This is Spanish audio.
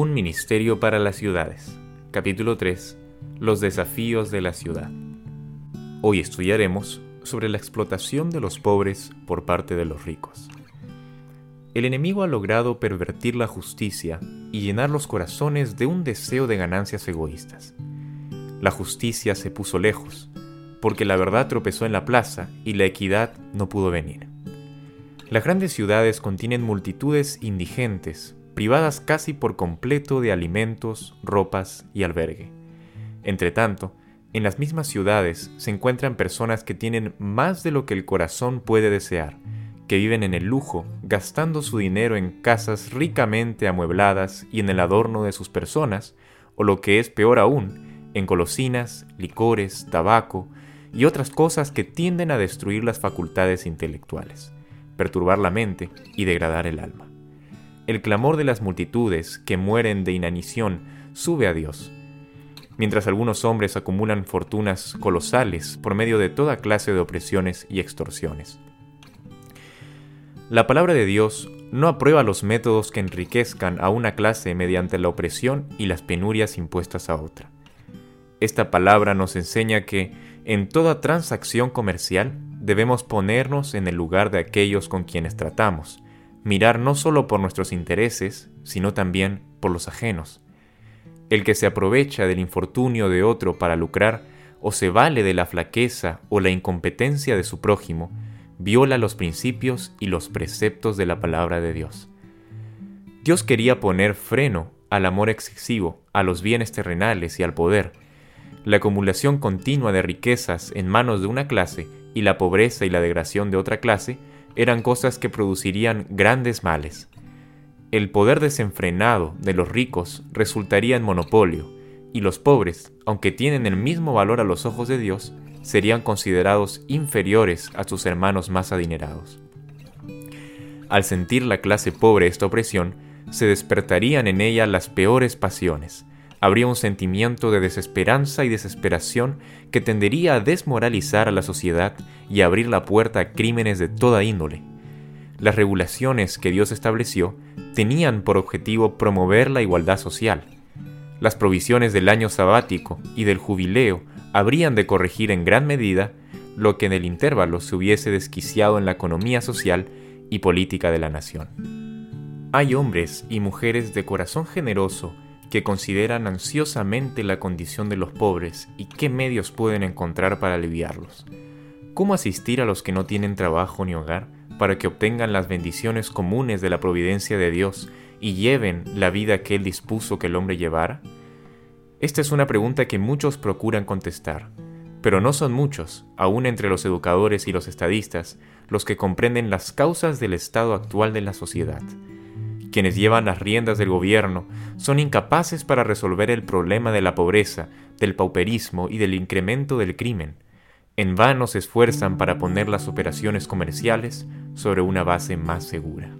Un ministerio para las ciudades. Capítulo 3. Los desafíos de la ciudad. Hoy estudiaremos sobre la explotación de los pobres por parte de los ricos. El enemigo ha logrado pervertir la justicia y llenar los corazones de un deseo de ganancias egoístas. La justicia se puso lejos, porque la verdad tropezó en la plaza y la equidad no pudo venir. Las grandes ciudades contienen multitudes indigentes, privadas casi por completo de alimentos, ropas y albergue. Entretanto, en las mismas ciudades se encuentran personas que tienen más de lo que el corazón puede desear, que viven en el lujo, gastando su dinero en casas ricamente amuebladas y en el adorno de sus personas, o lo que es peor aún, en golosinas, licores, tabaco y otras cosas que tienden a destruir las facultades intelectuales perturbar la mente y degradar el alma. El clamor de las multitudes que mueren de inanición sube a Dios, mientras algunos hombres acumulan fortunas colosales por medio de toda clase de opresiones y extorsiones. La palabra de Dios no aprueba los métodos que enriquezcan a una clase mediante la opresión y las penurias impuestas a otra. Esta palabra nos enseña que en toda transacción comercial debemos ponernos en el lugar de aquellos con quienes tratamos, mirar no solo por nuestros intereses, sino también por los ajenos. El que se aprovecha del infortunio de otro para lucrar, o se vale de la flaqueza o la incompetencia de su prójimo, viola los principios y los preceptos de la palabra de Dios. Dios quería poner freno al amor excesivo, a los bienes terrenales y al poder. La acumulación continua de riquezas en manos de una clase y la pobreza y la degradación de otra clase eran cosas que producirían grandes males. El poder desenfrenado de los ricos resultaría en monopolio, y los pobres, aunque tienen el mismo valor a los ojos de Dios, serían considerados inferiores a sus hermanos más adinerados. Al sentir la clase pobre esta opresión, se despertarían en ella las peores pasiones, habría un sentimiento de desesperanza y desesperación que tendería a desmoralizar a la sociedad y abrir la puerta a crímenes de toda índole. Las regulaciones que Dios estableció tenían por objetivo promover la igualdad social. Las provisiones del año sabático y del jubileo habrían de corregir en gran medida lo que en el intervalo se hubiese desquiciado en la economía social y política de la nación. Hay hombres y mujeres de corazón generoso que consideran ansiosamente la condición de los pobres y qué medios pueden encontrar para aliviarlos. ¿Cómo asistir a los que no tienen trabajo ni hogar para que obtengan las bendiciones comunes de la providencia de Dios y lleven la vida que Él dispuso que el hombre llevara? Esta es una pregunta que muchos procuran contestar, pero no son muchos, aún entre los educadores y los estadistas, los que comprenden las causas del estado actual de la sociedad quienes llevan las riendas del gobierno, son incapaces para resolver el problema de la pobreza, del pauperismo y del incremento del crimen. En vano se esfuerzan para poner las operaciones comerciales sobre una base más segura.